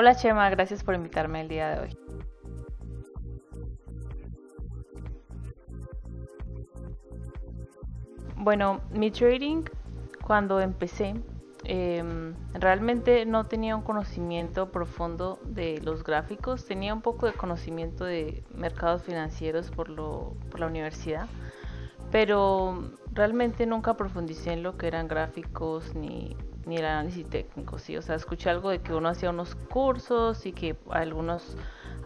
Hola Chema, gracias por invitarme el día de hoy. Bueno, mi trading cuando empecé em, realmente no tenía un conocimiento profundo de los gráficos, tenía un poco de conocimiento de mercados financieros por, lo, por la universidad, pero realmente nunca profundicé en lo que eran gráficos ni, ni el análisis técnico, ¿sí? O sea, escuché algo de que uno hacía unos cursos y que algunos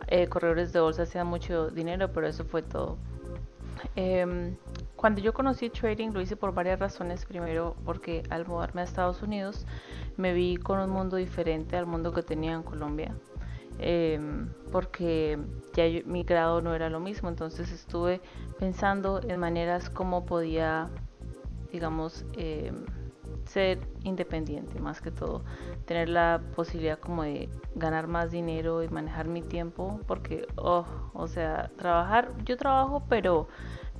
eh, corredores de bolsa hacían mucho dinero, pero eso fue todo. Em, cuando yo conocí trading lo hice por varias razones. Primero porque al mudarme a Estados Unidos me vi con un mundo diferente al mundo que tenía en Colombia. Em, porque ya mi grado no era lo mismo. Entonces estuve pensando en maneras como podía, digamos, em, ser independiente más que todo, tener la posibilidad como de ganar más dinero y manejar mi tiempo, porque, oh, o sea, trabajar, yo trabajo, pero,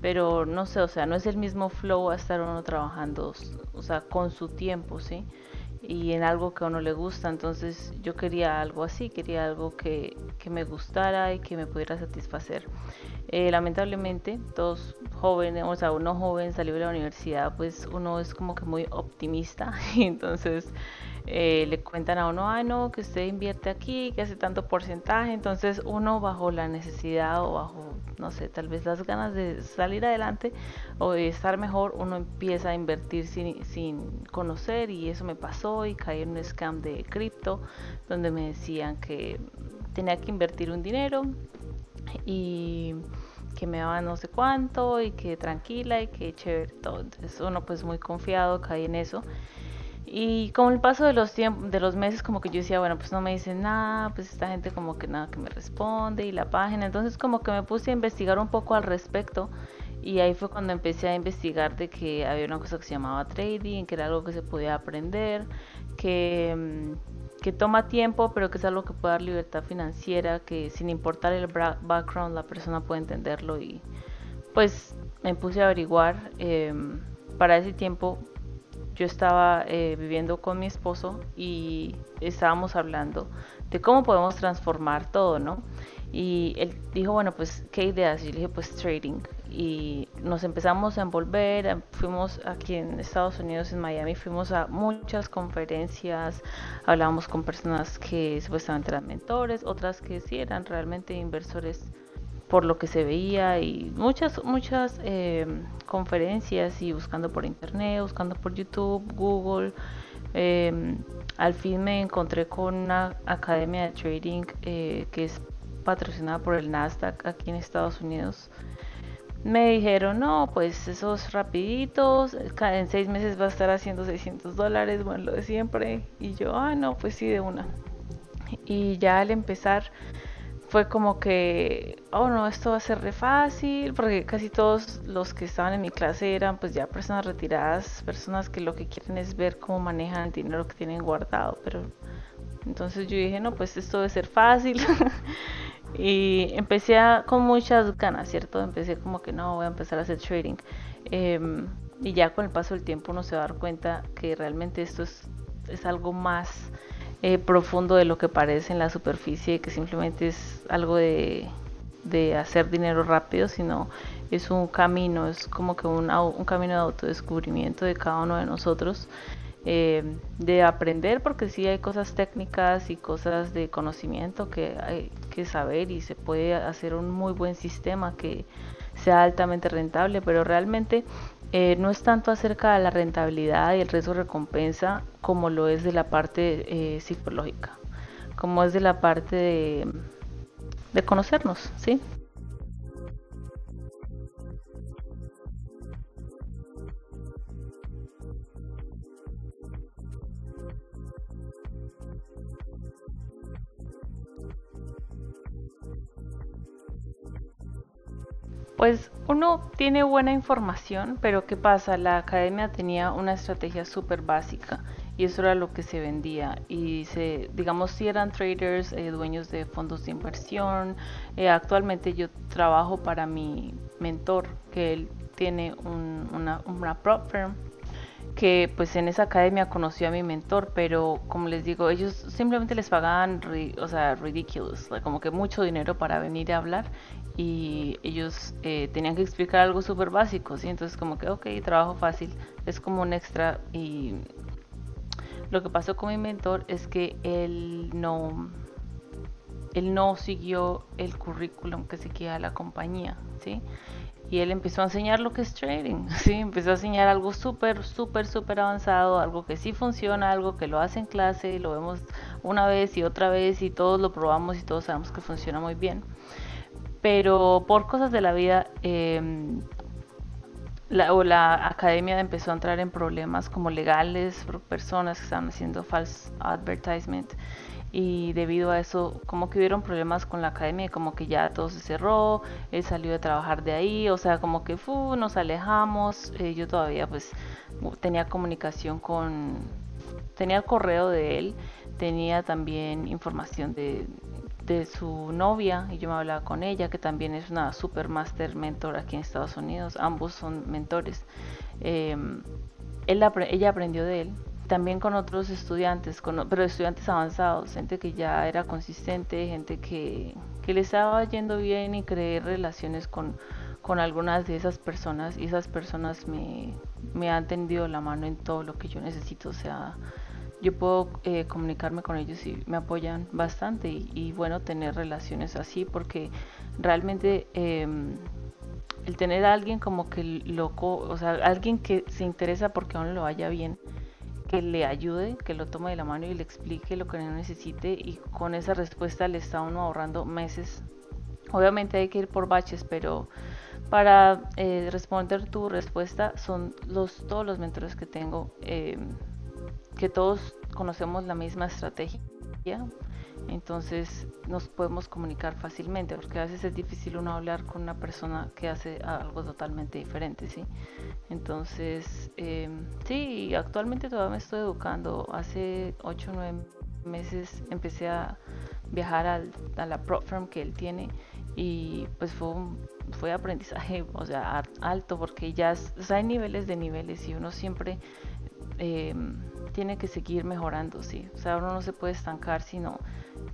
pero no sé, o sea, no es el mismo flow a estar uno trabajando, o sea, con su tiempo, ¿sí? Y en algo que a uno le gusta. Entonces yo quería algo así, quería algo que, que me gustara y que me pudiera satisfacer. Eh, lamentablemente, todos jóvenes, o sea, uno joven salió de la universidad, pues uno es como que muy optimista. Y entonces eh, le cuentan a uno, ay no, que usted invierte aquí, que hace tanto porcentaje, entonces uno bajo la necesidad o bajo, no sé, tal vez las ganas de salir adelante o de estar mejor, uno empieza a invertir sin, sin conocer y eso me pasó y caí en un scam de cripto donde me decían que tenía que invertir un dinero y que me daban no sé cuánto y que tranquila y que chévere todo. Entonces uno pues muy confiado caí en eso y con el paso de los tiempos, de los meses, como que yo decía, bueno, pues no me dicen nada, pues esta gente como que nada que me responde y la página. Entonces como que me puse a investigar un poco al respecto y ahí fue cuando empecé a investigar de que había una cosa que se llamaba trading, que era algo que se podía aprender, que, que toma tiempo, pero que es algo que puede dar libertad financiera, que sin importar el background la persona puede entenderlo y pues me puse a averiguar. Em, para ese tiempo yo estaba eh, viviendo con mi esposo y estábamos hablando de cómo podemos transformar todo, ¿no? Y él dijo, bueno, pues, ¿qué ideas? Y yo le dije, pues, trading. Y nos empezamos a envolver, em, fuimos aquí en Estados Unidos, en Miami, fuimos a muchas conferencias, hablábamos con personas que supuestamente eran mentores, otras que sí eran realmente inversores por lo que se veía y muchas, muchas eh, conferencias y buscando por internet, buscando por YouTube, Google. Em, al fin me encontré con una academia de trading eh, que es patrocinada por el Nasdaq aquí en Estados Unidos. Me dijeron, no, pues esos rapiditos, en seis meses va a estar haciendo 600 dólares, bueno, lo de siempre. Y yo, ah, no, pues sí, de una. Y ya al empezar fue como que, oh no, esto va a ser re fácil, porque casi todos los que estaban en mi clase eran pues ya personas retiradas, personas que lo que quieren es ver cómo manejan el dinero que tienen guardado, pero entonces yo dije, no, pues esto debe ser fácil. y empecé con muchas ganas, ¿cierto? Empecé como que no, voy a empezar a hacer trading. Em, y ya con el paso del tiempo uno se va a dar cuenta que realmente esto es, es algo más eh, profundo de lo que parece en la superficie, que simplemente es algo de, hacer dinero rápido, sino es un camino, es como que un, un camino de autodescubrimiento de cada uno de nosotros, eh, de aprender, porque sí hay cosas técnicas y cosas de conocimiento que hay que saber y se puede hacer un muy buen sistema que sea altamente rentable, pero realmente eh, no es tanto acerca de la rentabilidad y el riesgo recompensa como lo es de la parte eh, psicológica, como es de la parte de, de conocernos, ¿sí? Pues uno tiene buena información, pero ¿qué pasa? La academia tenía una estrategia súper básica y eso era lo que se vendía. Y se, digamos, si eran traders, eh, dueños de fondos de inversión. Eh, actualmente yo trabajo para mi mentor, que él tiene una, una prop firm que pues en esa academia conoció a mi mentor, pero como les digo, ellos simplemente les pagaban, o sea, ridiculous, como que mucho dinero para venir a hablar y ellos eh, tenían que explicar algo súper básico, ¿sí? Entonces como que, ok, trabajo fácil, es como un extra y lo que pasó con mi mentor es que él no, él no siguió el currículum que se queda la compañía, ¿sí? Y él empezó a enseñar lo que es trading, ¿sí? Empezó a enseñar algo súper, súper, súper avanzado, algo que sí funciona, algo que lo hace en clase, lo vemos una vez y otra vez y todos lo probamos y todos sabemos que funciona muy bien. Pero por cosas de la vida, em, la, o la academia empezó a entrar en problemas como legales personas que estaban haciendo false advertisement y debido a eso como que hubieron problemas con la academia como que ya todo se cerró él salió de trabajar de ahí o sea como que fu, nos alejamos eh, yo todavía pues tenía comunicación con tenía el correo de él tenía también información de, de su novia y yo me hablaba con ella que también es una super master mentor aquí en Estados Unidos ambos son mentores. Em, él, ella aprendió de él también con otros estudiantes, con, pero estudiantes avanzados, gente que ya era consistente, gente que, que le estaba yendo bien y creé relaciones con, con algunas de esas personas y esas personas me, me han tendido la mano en todo lo que yo necesito, o sea, yo puedo eh, comunicarme con ellos y me apoyan bastante y, bueno, tener relaciones así porque realmente... Em, el tener a alguien como que loco, o sea, alguien que se interesa porque a uno lo vaya bien, que le ayude, que lo tome de la mano y le explique lo que necesite y con esa respuesta le está uno ahorrando meses. Obviamente hay que ir por baches, pero para eh, responder tu respuesta son los, todos los mentores que tengo, eh, que todos conocemos la misma estrategia entonces nos podemos comunicar fácilmente, porque a veces es difícil uno hablar con una persona que hace algo totalmente diferente, ¿sí? Entonces, eh, sí, actualmente todavía me estoy educando. Hace 8 o 9 meses empecé a viajar a la prop firm que él tiene y pues fue fue aprendizaje, o sea, alto, porque ya hay niveles de niveles y uno siempre... Eh, tiene que seguir mejorando, sí. O sea, uno no se puede estancar, sino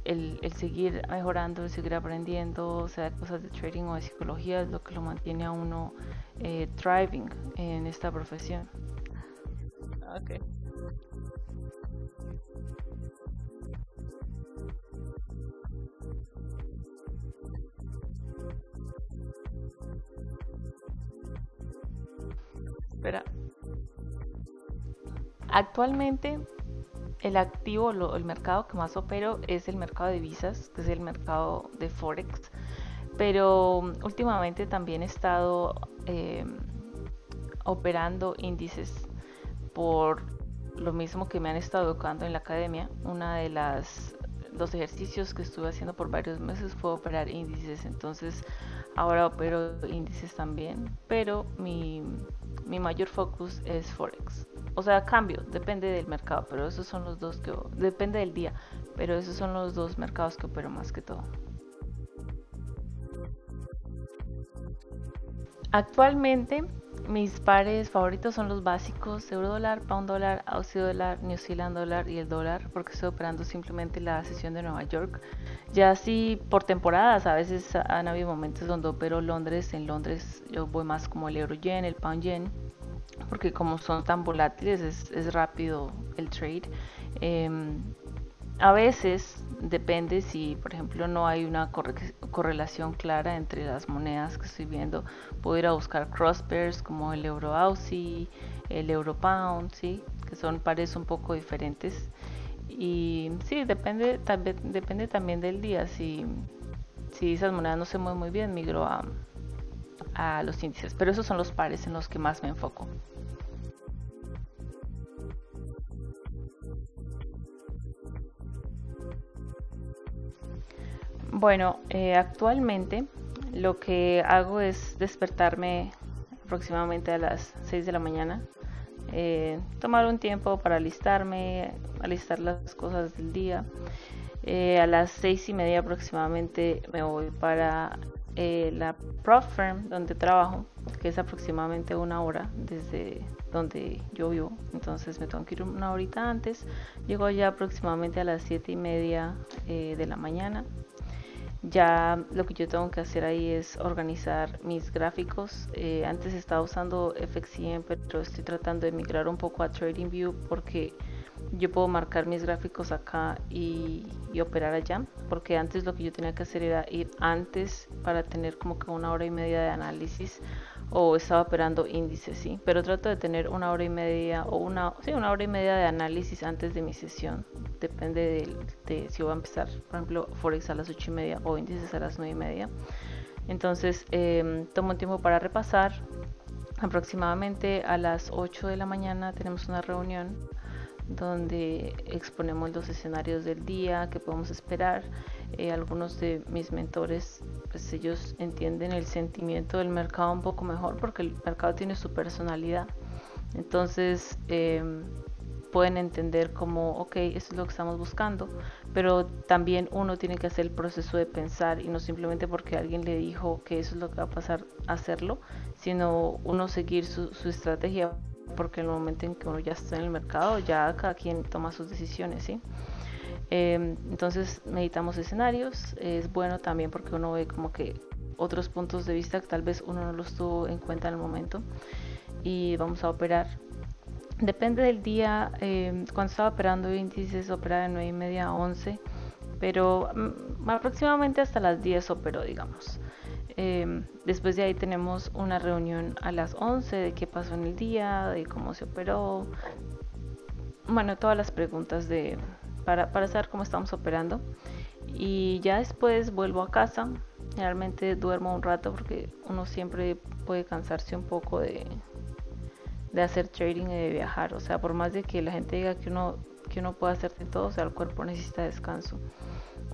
el, seguir mejorando, el seguir aprendiendo, o sea, cosas de trading o de psicología es lo que lo mantiene a uno eh, thriving en esta profesión. Okay. Espera. Actualmente el activo, el mercado que más opero es el mercado de visas, que es el mercado de Forex. Pero últimamente también he estado eh, operando índices por lo mismo que me han estado educando en la academia. Una de las los ejercicios que estuve haciendo por varios meses fue operar índices. Entonces ahora opero índices también. Pero mi, mi mayor focus es Forex o sea, cambio, depende del mercado, pero esos son los dos que, depende del día, pero esos son los dos mercados que opero más que todo. Actualmente mis pares favoritos son los básicos, euro dólar, pound dólar, aussie dólar, new zealand dólar y el dólar, porque estoy operando simplemente la sesión de Nueva York. Ya así por temporadas, a veces han habido momentos donde opero Londres, en Londres yo voy más como el euro yen, el pound yen porque como son tan volátiles es, rápido el trade. Em, a veces depende si, por ejemplo, no hay una correlación clara entre las monedas que estoy viendo. Puedo ir a buscar cross pairs como el euro Aussie, el euro pound, ¿sí? que son pares un poco diferentes. Y sí, depende, también, depende también del día. Si, si esas monedas no se mueven muy bien, migro a, a los índices. Pero esos son los pares en los que más me enfoco. Bueno, eh, actualmente lo que hago es despertarme aproximadamente a las 6 de la mañana, eh, tomar un tiempo para alistarme, alistar las cosas del día. Eh, a las seis y media aproximadamente me voy para eh, la prop firm donde trabajo, que es aproximadamente una hora desde donde yo vivo, entonces me tengo que ir una horita antes, llego ya aproximadamente a las 7 y media eh, de la mañana. Ya lo que yo tengo que hacer ahí es organizar mis gráficos. Eh, antes estaba usando FXCM, pero estoy tratando de migrar un poco a TradingView porque yo puedo marcar mis gráficos acá y, operar allá porque antes lo que yo tenía que hacer era ir antes para tener como que una hora y media de análisis o estaba operando índices, sí, pero trato de tener una hora y media o una, sí, una hora y media de análisis antes de mi sesión, depende de, si voy a empezar, por ejemplo, Forex a las ocho y media o índices a las nueve y media. Entonces em, tomo un tiempo para repasar. Aproximadamente a las 8 de la mañana tenemos una reunión donde exponemos los escenarios del día que podemos esperar. Eh, algunos de mis mentores, pues ellos entienden el sentimiento del mercado un poco mejor porque el mercado tiene su personalidad. Entonces em, pueden entender como, ok, eso es lo que estamos buscando, pero también uno tiene que hacer el proceso de pensar y no simplemente porque alguien le dijo que eso es lo que va a pasar, hacerlo, sino uno seguir su, su estrategia porque en el momento en que uno ya está en el mercado, ya cada quien toma sus decisiones, ¿sí? Em, entonces meditamos escenarios, es bueno también porque uno ve como que otros puntos de vista que tal vez uno no los tuvo en cuenta en el momento y vamos a operar. Depende del día, em, cuando estaba operando índices operaba de 9 y media a 11, pero mm, aproximadamente hasta las 10 operó, digamos. Em, después de ahí tenemos una reunión a las 11 de qué pasó en el día, de cómo se operó. Bueno, todas las preguntas de, para, para saber cómo estamos operando. Y ya después vuelvo a casa. Generalmente duermo un rato porque uno siempre puede cansarse un poco de, de hacer trading y de viajar. O sea, por más de que la gente diga que uno, que uno puede hacer de todo, o sea, el cuerpo necesita descanso.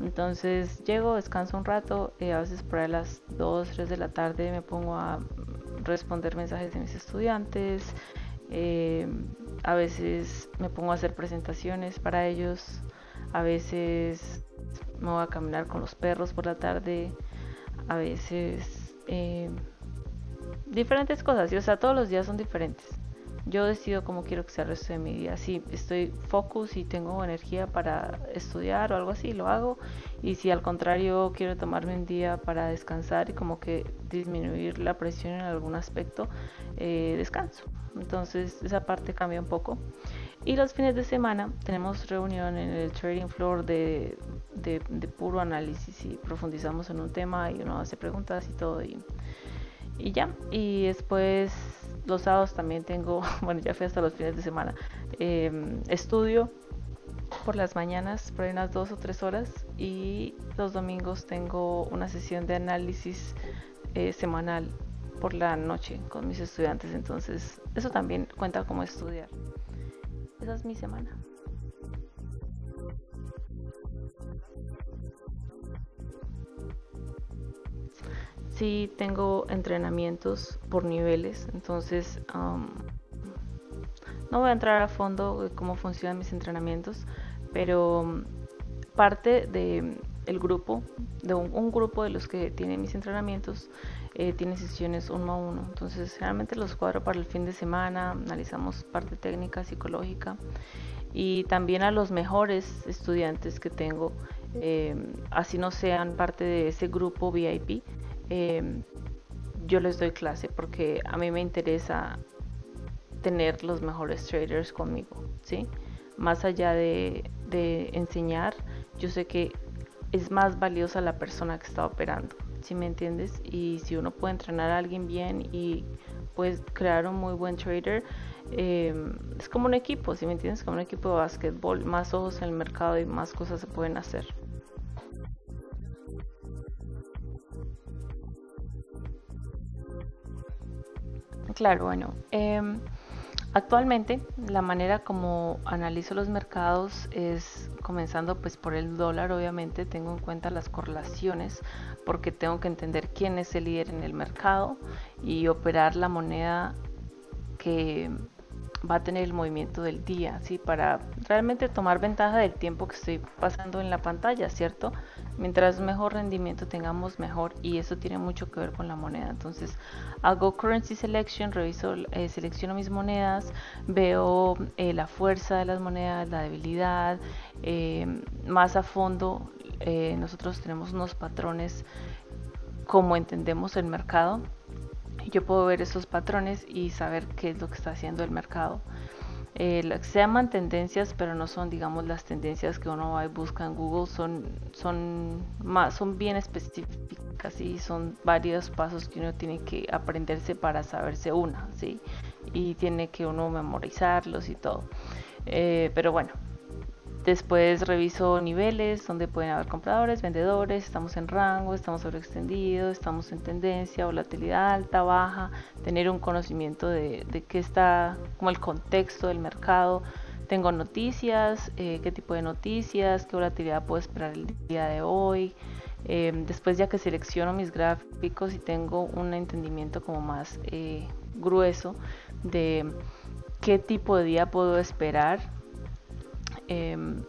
Entonces llego, descanso un rato, y a veces por las 2, 3 de la tarde me pongo a responder mensajes de mis estudiantes, eh, a veces me pongo a hacer presentaciones para ellos, a veces me voy a caminar con los perros por la tarde, a veces eh, diferentes cosas, y, o sea, todos los días son diferentes yo decido cómo quiero que sea el resto de mi día. Si estoy focus y tengo energía para estudiar o algo así, lo hago. Y si al contrario quiero tomarme un día para descansar y como que disminuir la presión en algún aspecto, eh, descanso. Entonces esa parte cambia un poco. Y los fines de semana tenemos reunión en el trading floor de, de, puro análisis y profundizamos en un tema y uno hace preguntas y todo. Y, y ya. Y después los sábados también tengo, bueno, ya fui hasta los fines de semana, em, estudio por las mañanas, por unas dos o tres horas, y los domingos tengo una sesión de análisis eh, semanal por la noche con mis estudiantes, entonces eso también cuenta como estudiar. Esa es mi semana. Sí tengo entrenamientos por niveles, entonces no voy a entrar a fondo de cómo funcionan mis entrenamientos, pero parte de el grupo, de un, grupo de los que tienen mis entrenamientos, eh, tiene sesiones uno a uno. Entonces, generalmente los cuadro para el fin de semana, analizamos parte técnica, psicológica y también a los mejores estudiantes que tengo, eh, así no sean parte de ese grupo VIP, Em, yo les doy clase porque a mí me interesa tener los mejores traders conmigo, ¿sí? Más allá de, enseñar, yo sé que es más valiosa la persona que está operando, ¿sí me entiendes? Y si uno puede entrenar a alguien bien y puedes crear un muy buen trader, em, es como un equipo, ¿sí me entiendes? Como un equipo de básquetbol, más ojos en el mercado y más cosas se pueden hacer. Claro, bueno. Em, actualmente la manera como analizo los mercados es comenzando pues por el dólar, obviamente tengo en cuenta las correlaciones porque tengo que entender quién es el líder en el mercado y operar la moneda que va a tener el movimiento del día, ¿sí? Para realmente tomar ventaja del tiempo que estoy pasando en la pantalla, ¿cierto? Mientras mejor rendimiento tengamos, mejor. Y eso tiene mucho que ver con la moneda. Entonces, hago currency selection, reviso, eh, selecciono mis monedas, veo eh, la fuerza de las monedas, la debilidad. Eh, más a fondo, nosotros tenemos unos patrones como entendemos el mercado. Yo puedo ver esos patrones y saber qué es lo que está haciendo el mercado. Eh, se llaman tendencias, pero no son, digamos, las tendencias que uno va y busca en Google, son, son, más, son bien específicas y son varios pasos que uno tiene que aprenderse para saberse una, ¿sí? Y tiene que uno memorizarlos y todo. Eh, pero bueno, Después reviso niveles donde pueden haber compradores, vendedores, estamos en rango, estamos sobreextendidos, estamos en tendencia, volatilidad alta, baja, tener un conocimiento de, qué está, como el contexto del mercado. Tengo noticias, eh, qué tipo de noticias, qué volatilidad puedo esperar el día de hoy. Em, después ya que selecciono mis gráficos y tengo un entendimiento como más eh, grueso de qué tipo de día puedo esperar Em,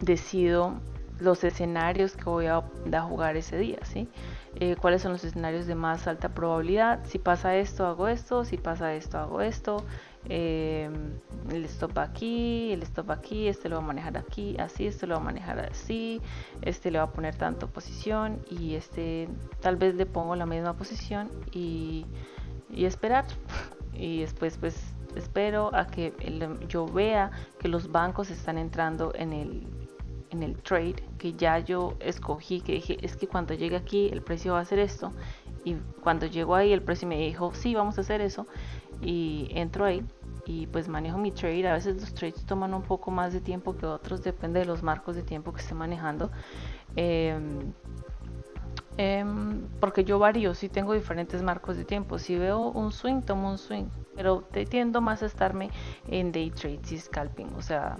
decido los escenarios que voy a, jugar ese día, ¿sí? Eh, cuáles son los escenarios de más alta probabilidad. Si pasa esto, hago esto. Si pasa esto, hago esto. Em, el stop aquí, el stop aquí, este lo voy a manejar aquí, así, este lo voy a manejar así, este le va a poner tanto posición y este tal vez le pongo la misma posición y, y esperar. y después pues espero a que yo vea que los bancos están entrando en el, en el trade que ya yo escogí, que dije, es que cuando llegue aquí el precio va a ser esto. Y cuando llegó ahí el precio me dijo, sí, vamos a hacer eso. Y entro ahí y pues manejo mi trade. A veces los trades toman un poco más de tiempo que otros, depende de los marcos de tiempo que esté manejando. Em, em, porque yo varío, si tengo diferentes marcos de tiempo. Si veo un swing, tomo un swing pero tiendo más a estarme en day trades y scalping, o sea,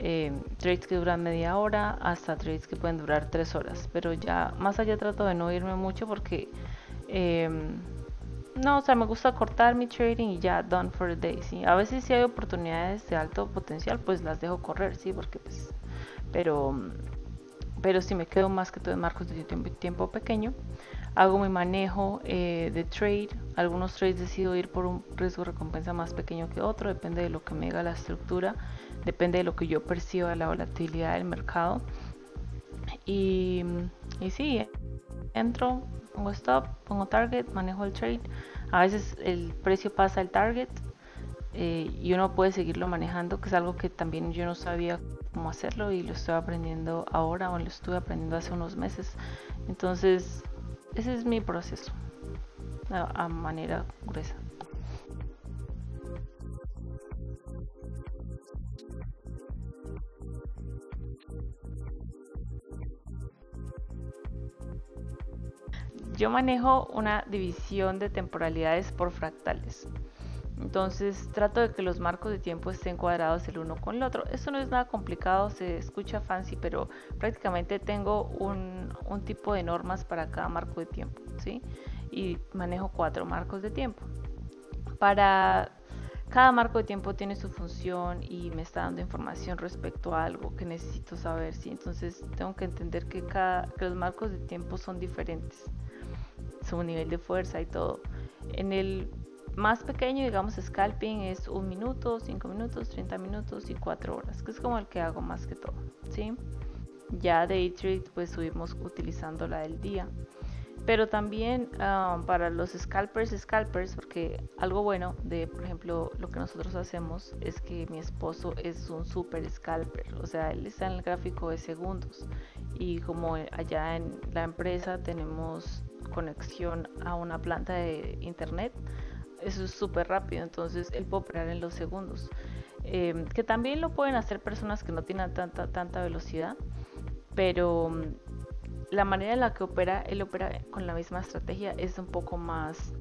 eh, trades que duran media hora hasta trades que pueden durar tres horas, pero ya más allá trato de no irme mucho porque em, no, o sea, me gusta cortar mi trading y ya done for the day, ¿sí? A veces si hay oportunidades de alto potencial, pues las dejo correr, ¿sí? Porque pues, pero, pero si me quedo más que todo en marcos de tiempo, pequeño, hago mi manejo eh, de trade. Algunos trades decido ir por un riesgo recompensa más pequeño que otro, depende de lo que me diga la estructura, depende de lo que yo perciba la volatilidad del mercado. Y, y sí, entro, pongo stop, pongo target, manejo el trade. A veces el precio pasa el target eh, y uno puede seguirlo manejando, que es algo que también yo no sabía cómo hacerlo y lo estoy aprendiendo ahora o lo estuve aprendiendo hace unos meses. Entonces, ese es mi proceso a, manera gruesa. Yo manejo una división de temporalidades por fractales. Entonces trato de que los marcos de tiempo estén cuadrados el uno con el otro. Esto no es nada complicado, se escucha fancy, pero prácticamente tengo un, tipo de normas para cada marco de tiempo, ¿sí? Y manejo cuatro marcos de tiempo. Para cada marco de tiempo tiene su función y me está dando información respecto a algo que necesito saber, ¿sí? Entonces tengo que entender que, cada, que los marcos de tiempo son diferentes, su nivel de fuerza y todo. En el más pequeño, digamos, scalping es un minuto, 5 minutos, 30 minutos y 4 horas, que es como el que hago más que todo, ¿sí? Ya day trade pues subimos utilizando la del día. Pero también ah, para los scalpers, scalpers, porque algo bueno de, por ejemplo, lo que nosotros hacemos es que mi esposo es un super scalper, o sea, él está en el gráfico de segundos y como allá en la empresa tenemos conexión a una planta de internet, eso es súper rápido, entonces él puede operar en los segundos. Em, que también lo pueden hacer personas que no tienen tanta, tanta velocidad, pero mm, la manera en la que opera, él opera con la misma estrategia es un poco más,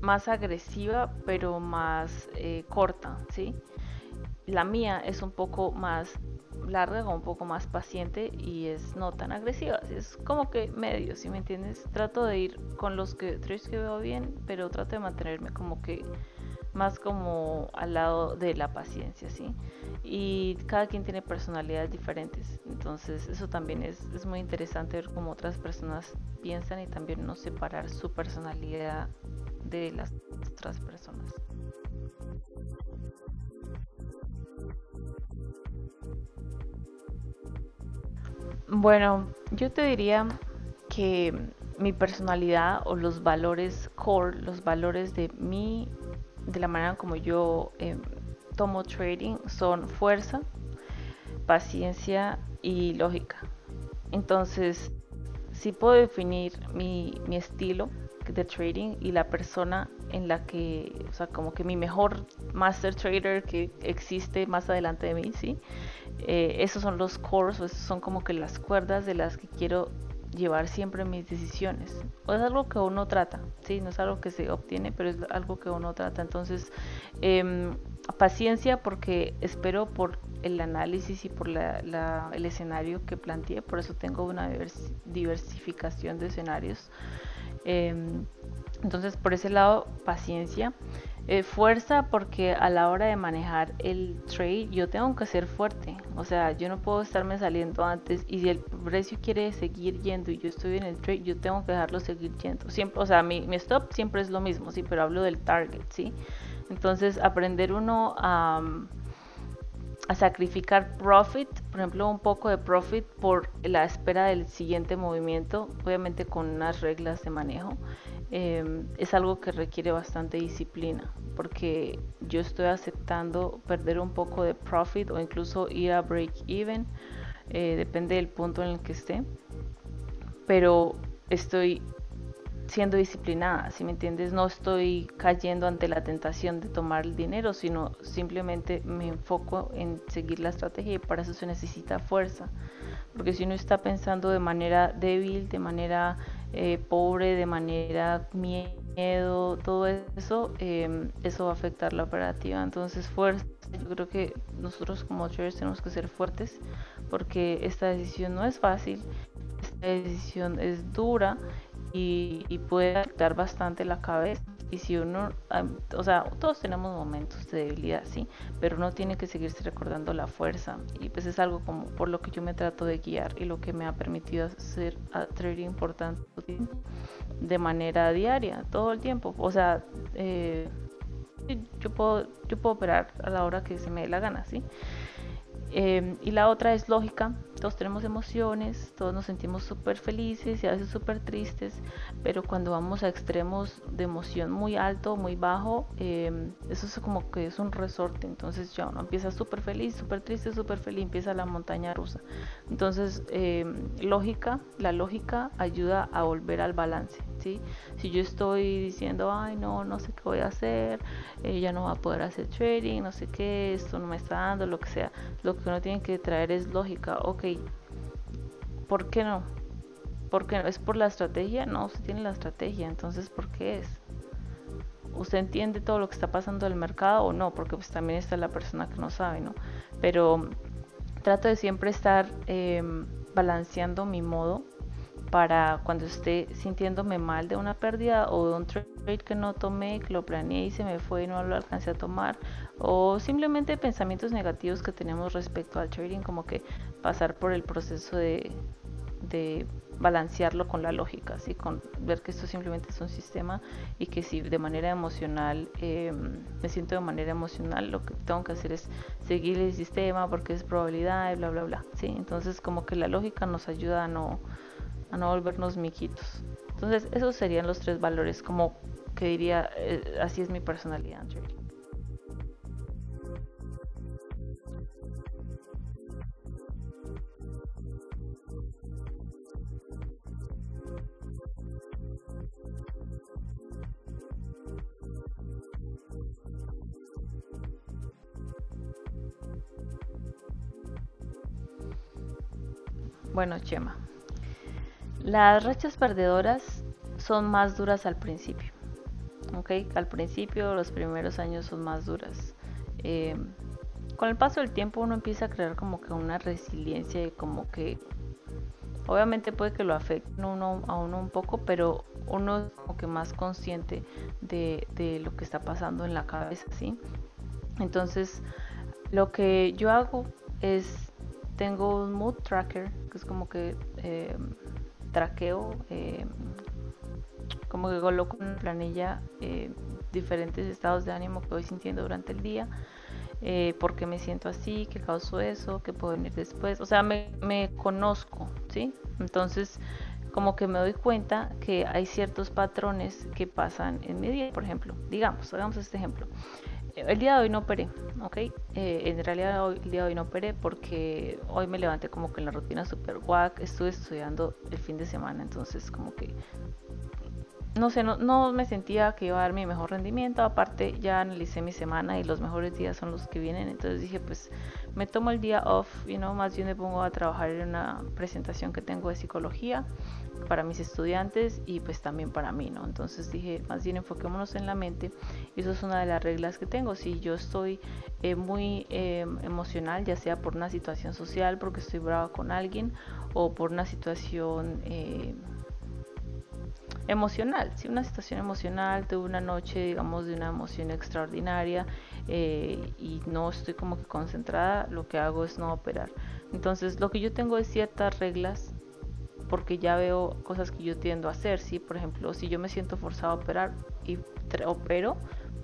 más agresiva, pero más eh, corta, ¿sí? La mía es un poco más larga, un poco más paciente y es no tan agresiva. Es como que medio, si me entiendes? Trato de ir con los que, tres que veo bien, pero trato de mantenerme como que más como al lado de la paciencia, ¿sí? Y cada quien tiene personalidades diferentes, entonces eso también es, es muy interesante ver cómo otras personas piensan y también no separar su personalidad de las otras personas. Bueno, yo te diría que mi personalidad o los valores core, los valores de mí, de la manera como yo em, tomo trading son fuerza, paciencia y lógica. Entonces, si puedo definir mi, mi estilo de trading y la persona en la que, o sea, como que mi mejor master trader que existe más adelante de mí, ¿sí? Eh, esos son los cores, esos son como que las cuerdas de las que quiero llevar siempre mis decisiones. O es algo que uno trata, ¿sí? No es algo que se obtiene, pero es algo que uno trata. Entonces, em, paciencia porque espero por el análisis y por la, el escenario que planteé, por eso tengo una diversificación de escenarios. Em, entonces, por ese lado, paciencia. Eh, fuerza porque a la hora de manejar el trade yo tengo que ser fuerte. O sea, yo no puedo estarme saliendo antes y si el precio quiere seguir yendo y yo estoy en el trade, yo tengo que dejarlo seguir yendo. Siempre, o sea, mi, stop siempre es lo mismo, sí, pero hablo del target, ¿sí? Entonces, aprender uno a, a sacrificar profit, por ejemplo, un poco de profit por la espera del siguiente movimiento, obviamente con unas reglas de manejo. Em, es algo que requiere bastante disciplina porque yo estoy aceptando perder un poco de profit o incluso ir a break even eh, depende del punto en el que esté pero estoy siendo disciplinada, si me entiendes, no estoy cayendo ante la tentación de tomar el dinero, sino simplemente me enfoco en seguir la estrategia y para eso se necesita fuerza, porque si uno está pensando de manera débil, de manera eh, pobre, de manera miedo, todo eso, em, eso va a afectar la operativa. Entonces, fuerza, yo creo que nosotros como traders tenemos que ser fuertes porque esta decisión no es fácil, esta decisión es dura y, y puede afectar bastante la cabeza y si uno, o sea, todos tenemos momentos de debilidad, sí, pero uno tiene que seguirse recordando la fuerza y pues es algo como por lo que yo me trato de guiar y lo que me ha permitido hacer trading importante de manera diaria, todo el tiempo, o sea, eh, yo puedo, yo puedo operar a la hora que se me dé la gana, sí. Em, y la otra es lógica, todos tenemos emociones, todos nos sentimos súper felices y a veces súper tristes, pero cuando vamos a extremos de emoción muy alto, muy bajo, em, eso es como que es un resorte, entonces ya uno empieza súper feliz, súper triste, súper feliz, empieza la montaña rusa. Entonces, em, lógica, la lógica ayuda a volver al balance, ¿sí? Si yo estoy diciendo, ay no, no sé qué voy a hacer, eh, ya no va a poder hacer trading, no sé qué, esto no me está dando, lo que sea, lo que uno tiene que traer es lógica, ok, ¿por qué no? ¿Por qué no? ¿Es por la estrategia? No, usted tiene la estrategia, entonces ¿por qué es? ¿Usted entiende todo lo que está pasando en el mercado o no? Porque pues también está la persona que no sabe, ¿no? Pero trato de siempre estar em, balanceando mi modo para cuando esté sintiéndome mal de una pérdida o de un trade que no tomé, que lo planeé y se me fue y no lo alcancé a tomar, o simplemente pensamientos negativos que tenemos respecto al trading, como que pasar por el proceso de, balancearlo con la lógica, ¿sí? con ver que esto simplemente es un sistema y que si de manera emocional em, me siento de manera emocional, lo que tengo que hacer es seguir el sistema porque es probabilidad y bla, bla, bla. ¿sí? Entonces como que la lógica nos ayuda a no a no volvernos miquitos. Entonces, esos serían los tres valores, como que diría, eh, así es mi personalidad. Bueno, Chema, las rachas perdedoras son más duras al principio. ¿Ok? Al principio, los primeros años son más duras. Em, con el paso del tiempo uno empieza a crear como que una resiliencia y como que obviamente puede que lo afecte uno, a uno un poco, pero uno es como que más consciente de, de lo que está pasando en la cabeza, ¿sí? Entonces, lo que yo hago es, tengo un mood tracker, que es como que eh, traqueo, eh, como que coloco en planilla eh, diferentes estados de ánimo que voy sintiendo durante el día. Eh, me siento así, qué causó eso, qué puedo venir después. O sea, me, me conozco, ¿sí? Entonces, como que me doy cuenta que hay ciertos patrones que pasan en mi día. Por ejemplo, digamos, hagamos este ejemplo el día de hoy no operé, ¿ok? Eh, en realidad hoy, el día de hoy no operé porque hoy me levanté como que en la rutina super guac, estuve estudiando el fin de semana, entonces como que no sé, no, no, me sentía que iba a dar mi mejor rendimiento. Aparte, ya analicé mi semana y los mejores días son los que vienen. Entonces dije, pues me tomo el día off, y no más bien me pongo a trabajar en una presentación que tengo de psicología para mis estudiantes y pues también para mí, ¿no? Entonces dije, más bien enfoquémonos en la mente. Eso es una de las reglas que tengo. Si yo estoy eh, muy eh, emocional, ya sea por una situación social, porque estoy brava con alguien, o por una situación... Eh, emocional, si una situación emocional, tuve una noche, digamos, de una emoción extraordinaria eh, y no estoy como que concentrada, lo que hago es no operar. Entonces, lo que yo tengo es ciertas reglas porque ya veo cosas que yo tiendo a hacer, ¿sí? Por ejemplo, si yo me siento forzado a operar y opero,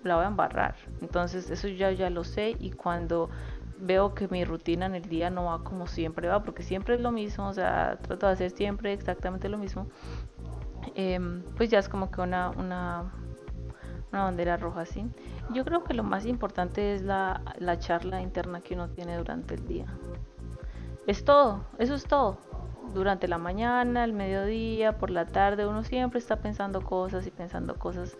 la voy a embarrar. Entonces, eso ya, ya lo sé y cuando veo que mi rutina en el día no va como siempre va, porque siempre es lo mismo, o sea, trato de hacer siempre exactamente lo mismo, Em, pues ya es como que una, una, una bandera roja así. Yo creo que lo más importante es la, la charla interna que uno tiene durante el día. Es todo, eso es todo durante la mañana, el mediodía, por la tarde, uno siempre está pensando cosas y pensando cosas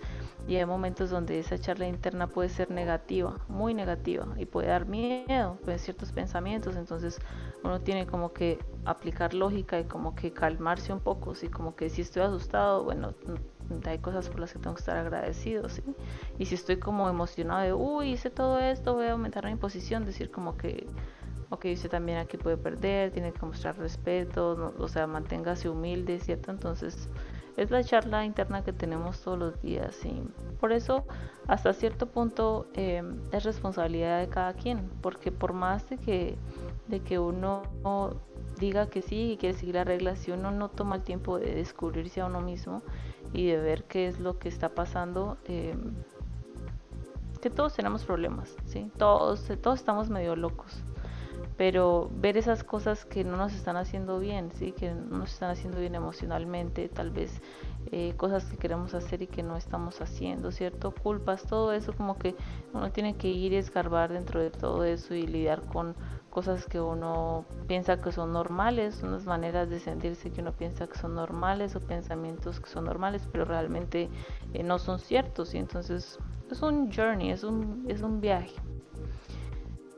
y hay momentos donde esa charla interna puede ser negativa, muy negativa y puede dar miedo, pues ciertos pensamientos, entonces uno tiene como que aplicar lógica y como que calmarse un poco, ¿sí? como que si estoy asustado, bueno, mm, hay cosas por las que tengo que estar agradecido, ¿sí? Y si estoy como emocionado de, uy, hice todo esto, voy a aumentar mi posición, decir como que ok, usted también aquí puede perder, tiene que mostrar respeto, o sea, manténgase humilde, ¿cierto? Entonces, es la charla interna que tenemos todos los días y por eso hasta cierto punto em, es responsabilidad de cada quien, porque por más de que, de que uno diga que sí y quiere seguir las reglas, si uno no toma el tiempo de descubrirse a uno mismo y de ver qué es lo que está pasando, em, que todos tenemos problemas, ¿sí? Todos, todos estamos medio locos pero ver esas cosas que no nos están haciendo bien, ¿sí? que no nos están haciendo bien emocionalmente, tal vez eh, cosas que queremos hacer y que no estamos haciendo, ¿cierto? Culpas, todo eso como que uno tiene que ir y escarbar dentro de todo eso y lidiar con cosas que uno piensa que son normales, unas maneras de sentirse que uno piensa que son normales o pensamientos que son normales, pero realmente eh, no son ciertos y entonces es un journey, es un, es un viaje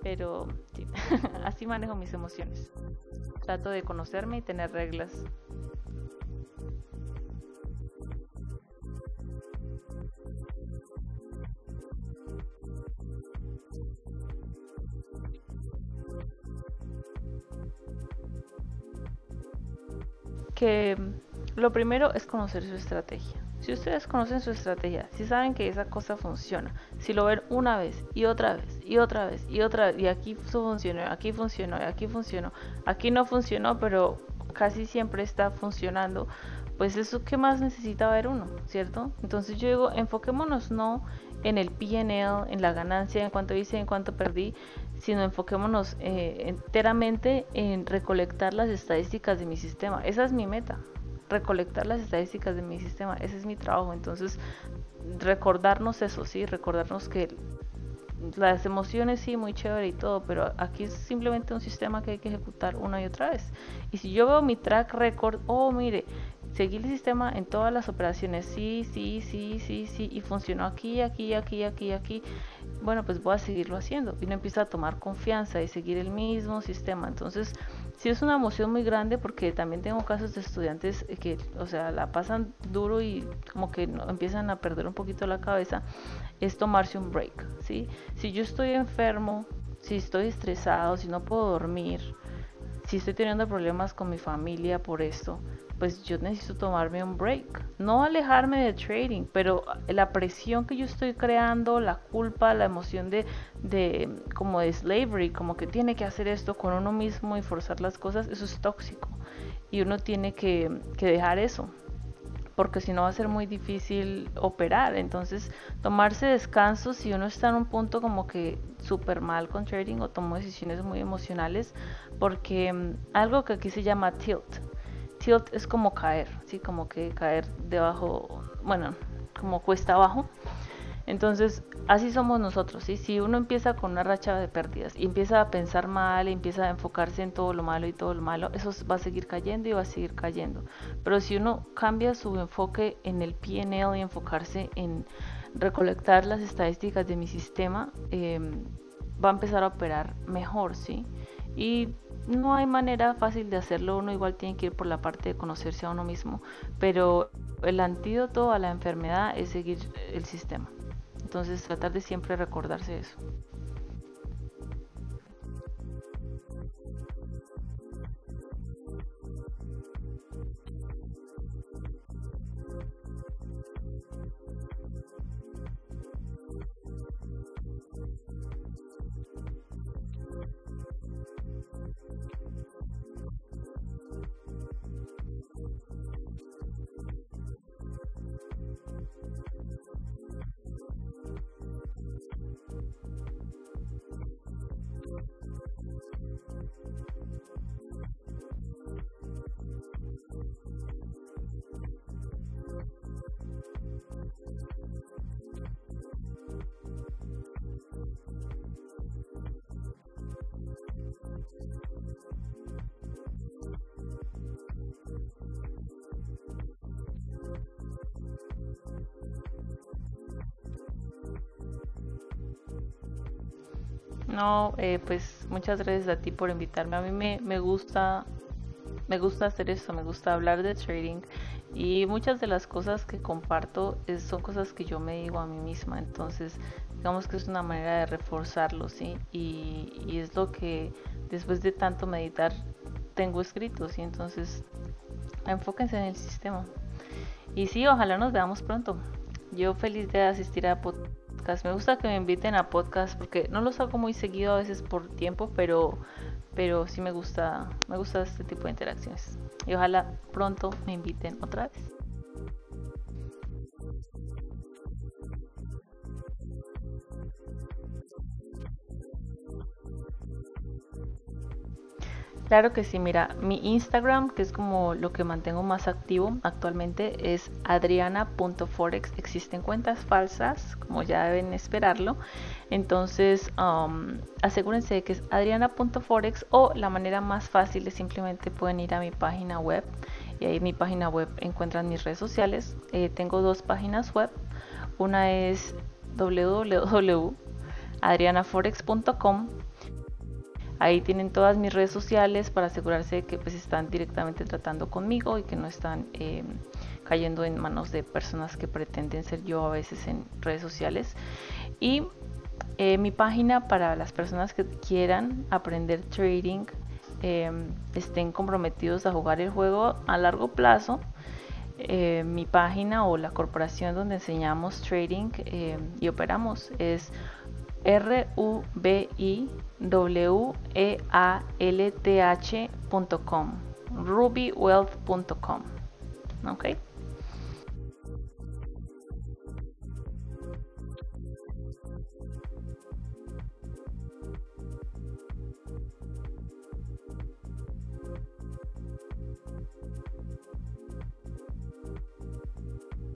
pero sí, así manejo mis emociones. Trato de conocerme y tener reglas. Que lo primero es conocer su estrategia. Si ustedes conocen su estrategia, si saben que esa cosa funciona, si lo ven una vez y otra vez y otra vez y otra vez y aquí funcionó, aquí funcionó, aquí funcionó, aquí no funcionó, pero casi siempre está funcionando, pues eso que más necesita ver uno, ¿cierto? Entonces yo digo, enfoquémonos no en el PNL, en la ganancia, en cuánto hice, en cuánto perdí, sino enfoquémonos eh, enteramente en recolectar las estadísticas de mi sistema. Esa es mi meta, recolectar las estadísticas de mi sistema. Ese es mi trabajo. Entonces, recordarnos eso, sí, recordarnos que las emociones sí, muy chévere y todo, pero aquí es simplemente un sistema que hay que ejecutar una y otra vez. Y si yo veo mi track record, oh, mire, seguí el sistema en todas las operaciones, sí, sí, sí, sí, sí, y funcionó aquí, aquí, aquí, aquí, aquí. Bueno, pues voy a seguirlo haciendo y no empiezo a tomar confianza y seguir el mismo sistema. Entonces, sí es una emoción muy grande porque también tengo casos de estudiantes que, o sea, la pasan duro y como que empiezan a perder un poquito la cabeza, es tomarse un break, ¿sí? Si yo estoy enfermo, si estoy estresado, si no puedo dormir, si estoy teniendo problemas con mi familia por esto, pues yo necesito tomarme un break. No alejarme de trading, pero la presión que yo estoy creando, la culpa, la emoción de, de como de slavery, como que tiene que hacer esto con uno mismo y forzar las cosas, eso es tóxico. Y uno tiene que, que dejar eso porque si no va a ser muy difícil operar. Entonces, tomarse descansos si uno está en un punto como que súper mal con trading o tomó decisiones muy emocionales, porque mm, algo que aquí se llama tilt. Tilt es como caer, ¿sí? Como que caer debajo, bueno, como cuesta abajo. Entonces, así somos nosotros, ¿sí? Si uno empieza con una racha de pérdidas y empieza a pensar mal, y empieza a enfocarse en todo lo malo y todo lo malo, eso va a seguir cayendo y va a seguir cayendo. Pero si uno cambia su enfoque en el PNL y enfocarse en recolectar las estadísticas de mi sistema, em, va a empezar a operar mejor, ¿sí? Y no hay manera fácil de hacerlo, uno igual tiene que ir por la parte de conocerse a uno mismo, pero el antídoto a la enfermedad es seguir el sistema. Entonces tratar de siempre recordarse eso. No, eh, pues muchas gracias a ti por invitarme. A mí me, me gusta me gusta hacer esto, me gusta hablar de trading y muchas de las cosas que comparto son cosas que yo me digo a mí misma, entonces digamos que es una manera de reforzarlo, ¿sí? Y, y es lo que después de tanto meditar tengo escrito, ¿sí? Entonces enfóquense en el sistema. Y sí, ojalá nos veamos pronto. Yo feliz de asistir a me gusta que me inviten a podcast porque no los hago muy seguido a veces por tiempo, pero, pero sí me gusta, me gusta este tipo de interacciones. Y ojalá pronto me inviten otra vez. Claro que sí, mira, mi Instagram, que es como lo que mantengo más activo actualmente, es adriana.forex. Existen cuentas falsas, como ya deben esperarlo. Entonces, um, asegúrense de que es adriana.forex o la manera más fácil es simplemente pueden ir a mi página web. Y ahí en mi página web encuentran mis redes sociales. Eh, tengo dos páginas web. Una es www.adrianaforex.com Ahí tienen todas mis redes sociales para asegurarse de que pues están directamente tratando conmigo y que no están em, cayendo en manos de personas que pretenden ser yo a veces en redes sociales. Y eh, mi página para las personas que quieran aprender trading, em, estén comprometidos a jugar el juego a largo plazo. Eh, mi página o la corporación donde enseñamos trading em, y operamos es R-U-B-I-W-E-A-L-T-H.com, rubywealth.com. ¿Ok?